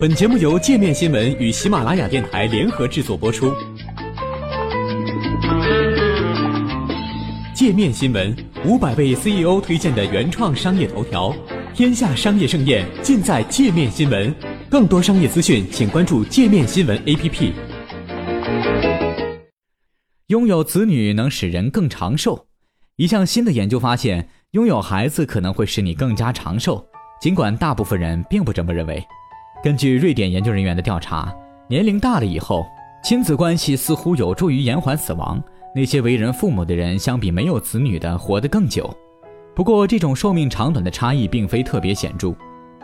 本节目由界面新闻与喜马拉雅电台联合制作播出。界面新闻五百位 CEO 推荐的原创商业头条，天下商业盛宴尽在界面新闻。更多商业资讯，请关注界面新闻 APP。拥有子女能使人更长寿。一项新的研究发现，拥有孩子可能会使你更加长寿，尽管大部分人并不这么认为。根据瑞典研究人员的调查，年龄大了以后，亲子关系似乎有助于延缓死亡。那些为人父母的人相比没有子女的活得更久。不过，这种寿命长短的差异并非特别显著。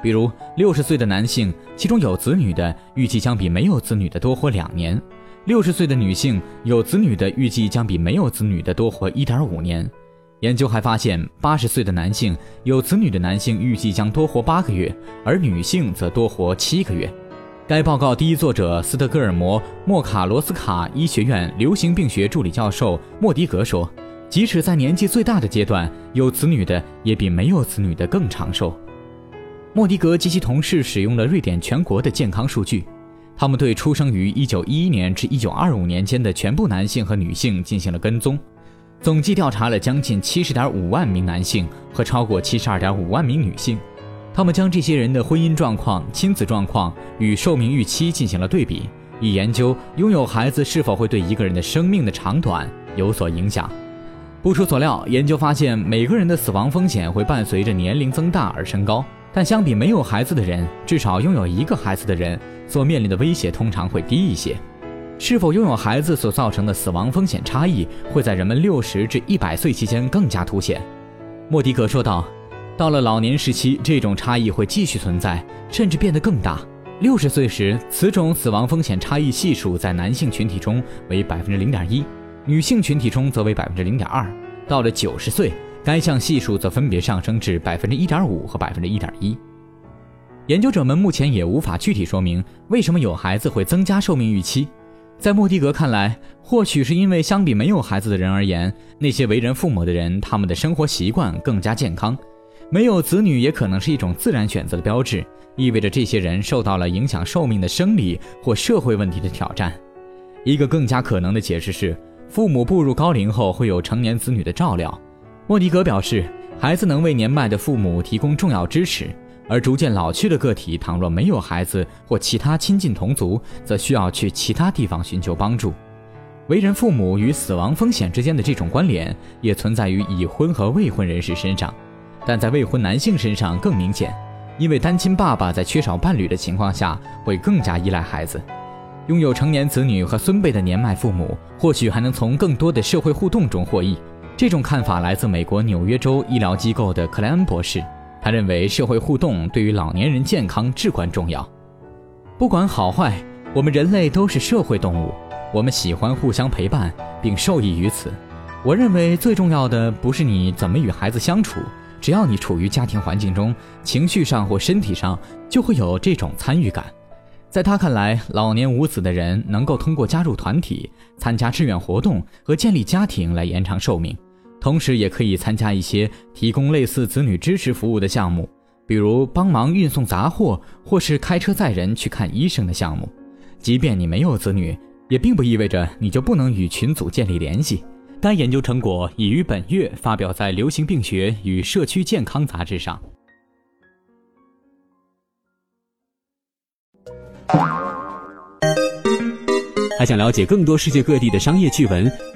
比如，六十岁的男性，其中有子女的，预计将比没有子女的多活两年；六十岁的女性，有子女的，预计将比没有子女的多活一点五年。研究还发现，八十岁的男性有子女的男性预计将多活八个月，而女性则多活七个月。该报告第一作者斯德哥尔摩莫卡罗斯卡医学院流行病学助理教授莫迪格说：“即使在年纪最大的阶段，有子女的也比没有子女的更长寿。”莫迪格及其同事使用了瑞典全国的健康数据，他们对出生于1911年至1925年间的全部男性和女性进行了跟踪。总计调查了将近七十点五万名男性和超过七十二点五万名女性，他们将这些人的婚姻状况、亲子状况与寿命预期进行了对比，以研究拥有孩子是否会对一个人的生命的长短有所影响。不出所料，研究发现每个人的死亡风险会伴随着年龄增大而升高，但相比没有孩子的人，至少拥有一个孩子的人所面临的威胁通常会低一些。是否拥有孩子所造成的死亡风险差异，会在人们六十至一百岁期间更加凸显。莫迪格说道：“到了老年时期，这种差异会继续存在，甚至变得更大。六十岁时，此种死亡风险差异系数在男性群体中为百分之零点一，女性群体中则为百分之零点二。到了九十岁，该项系数则分别上升至百分之一点五和百分之一点一。”研究者们目前也无法具体说明为什么有孩子会增加寿命预期。在莫迪格看来，或许是因为相比没有孩子的人而言，那些为人父母的人，他们的生活习惯更加健康。没有子女也可能是一种自然选择的标志，意味着这些人受到了影响寿命的生理或社会问题的挑战。一个更加可能的解释是，父母步入高龄后会有成年子女的照料。莫迪格表示，孩子能为年迈的父母提供重要支持。而逐渐老去的个体，倘若没有孩子或其他亲近同族，则需要去其他地方寻求帮助。为人父母与死亡风险之间的这种关联，也存在于已婚和未婚人士身上，但在未婚男性身上更明显，因为单亲爸爸在缺少伴侣的情况下，会更加依赖孩子。拥有成年子女和孙辈的年迈父母，或许还能从更多的社会互动中获益。这种看法来自美国纽约州医疗机构的克莱恩博士。他认为社会互动对于老年人健康至关重要。不管好坏，我们人类都是社会动物，我们喜欢互相陪伴，并受益于此。我认为最重要的不是你怎么与孩子相处，只要你处于家庭环境中，情绪上或身体上就会有这种参与感。在他看来，老年无子的人能够通过加入团体、参加志愿活动和建立家庭来延长寿命。同时，也可以参加一些提供类似子女支持服务的项目，比如帮忙运送杂货，或是开车载人去看医生的项目。即便你没有子女，也并不意味着你就不能与群组建立联系。该研究成果已于本月发表在《流行病学与社区健康》杂志上。还想了解更多世界各地的商业趣闻？